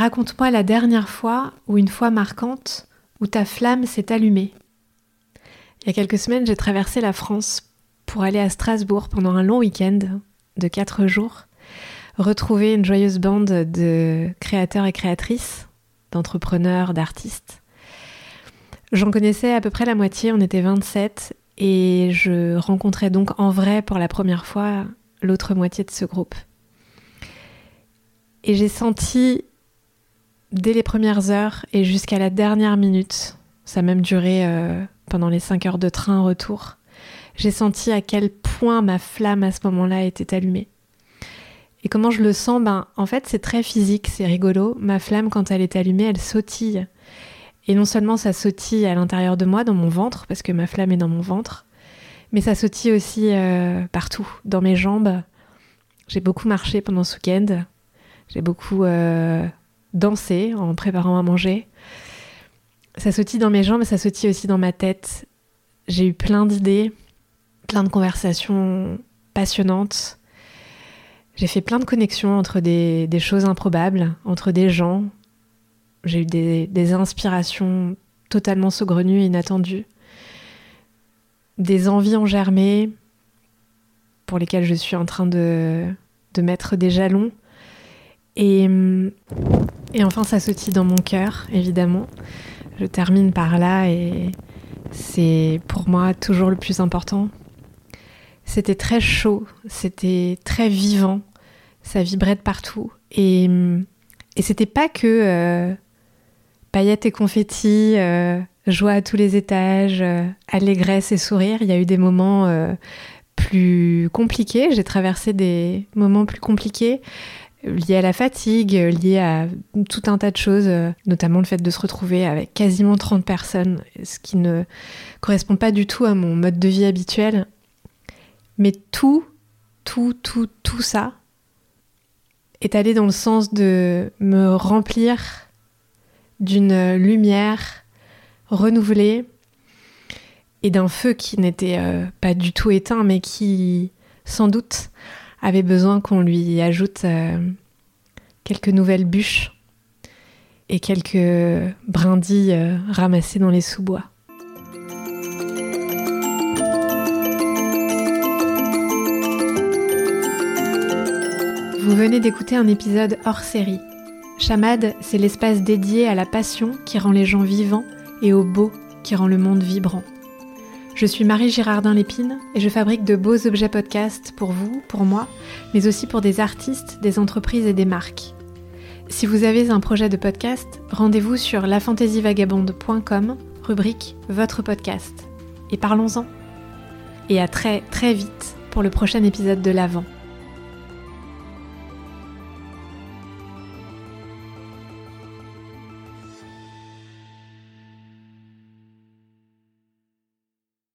Raconte-moi la dernière fois ou une fois marquante où ta flamme s'est allumée. Il y a quelques semaines, j'ai traversé la France pour aller à Strasbourg pendant un long week-end de quatre jours, retrouver une joyeuse bande de créateurs et créatrices, d'entrepreneurs, d'artistes. J'en connaissais à peu près la moitié, on était 27, et je rencontrais donc en vrai pour la première fois l'autre moitié de ce groupe. Et j'ai senti dès les premières heures et jusqu'à la dernière minute, ça a même duré euh, pendant les 5 heures de train retour, j'ai senti à quel point ma flamme à ce moment-là était allumée. Et comment je le sens Ben, en fait, c'est très physique, c'est rigolo. Ma flamme, quand elle est allumée, elle sautille. Et non seulement ça sautille à l'intérieur de moi, dans mon ventre, parce que ma flamme est dans mon ventre, mais ça sautille aussi euh, partout, dans mes jambes. J'ai beaucoup marché pendant ce week-end. J'ai beaucoup euh, danser en préparant à manger. Ça sautille dans mes jambes, ça sautille aussi dans ma tête. J'ai eu plein d'idées, plein de conversations passionnantes. J'ai fait plein de connexions entre des, choses improbables, entre des gens. J'ai eu des, inspirations totalement saugrenues et inattendues. Des envies ont germé pour lesquelles je suis en train de, de mettre des jalons. Et et enfin, ça sautille dans mon cœur, évidemment. Je termine par là et c'est pour moi toujours le plus important. C'était très chaud, c'était très vivant, ça vibrait de partout. Et, et c'était pas que euh, paillettes et confettis, euh, joie à tous les étages, euh, allégresse et sourire. Il y a eu des moments plus compliqués, j'ai traversé des moments plus compliqués lié à la fatigue, lié à tout un tas de choses, notamment le fait de se retrouver avec quasiment 30 personnes, ce qui ne correspond pas du tout à mon mode de vie habituel. Mais tout, tout, tout, tout ça est allé dans le sens de me remplir d'une lumière renouvelée et d'un feu qui n'était euh, pas du tout éteint, mais qui, sans doute, avait besoin qu'on lui ajoute euh, quelques nouvelles bûches et quelques brindilles euh, ramassées dans les sous-bois. Vous venez d'écouter un épisode hors série. Chamade, c'est l'espace dédié à la passion qui rend les gens vivants et au beau qui rend le monde vibrant. Je suis Marie Girardin Lépine et je fabrique de beaux objets podcast pour vous, pour moi, mais aussi pour des artistes, des entreprises et des marques. Si vous avez un projet de podcast, rendez-vous sur lafantasyvagabonde.com, rubrique Votre podcast. Et parlons-en. Et à très très vite pour le prochain épisode de l'Avent.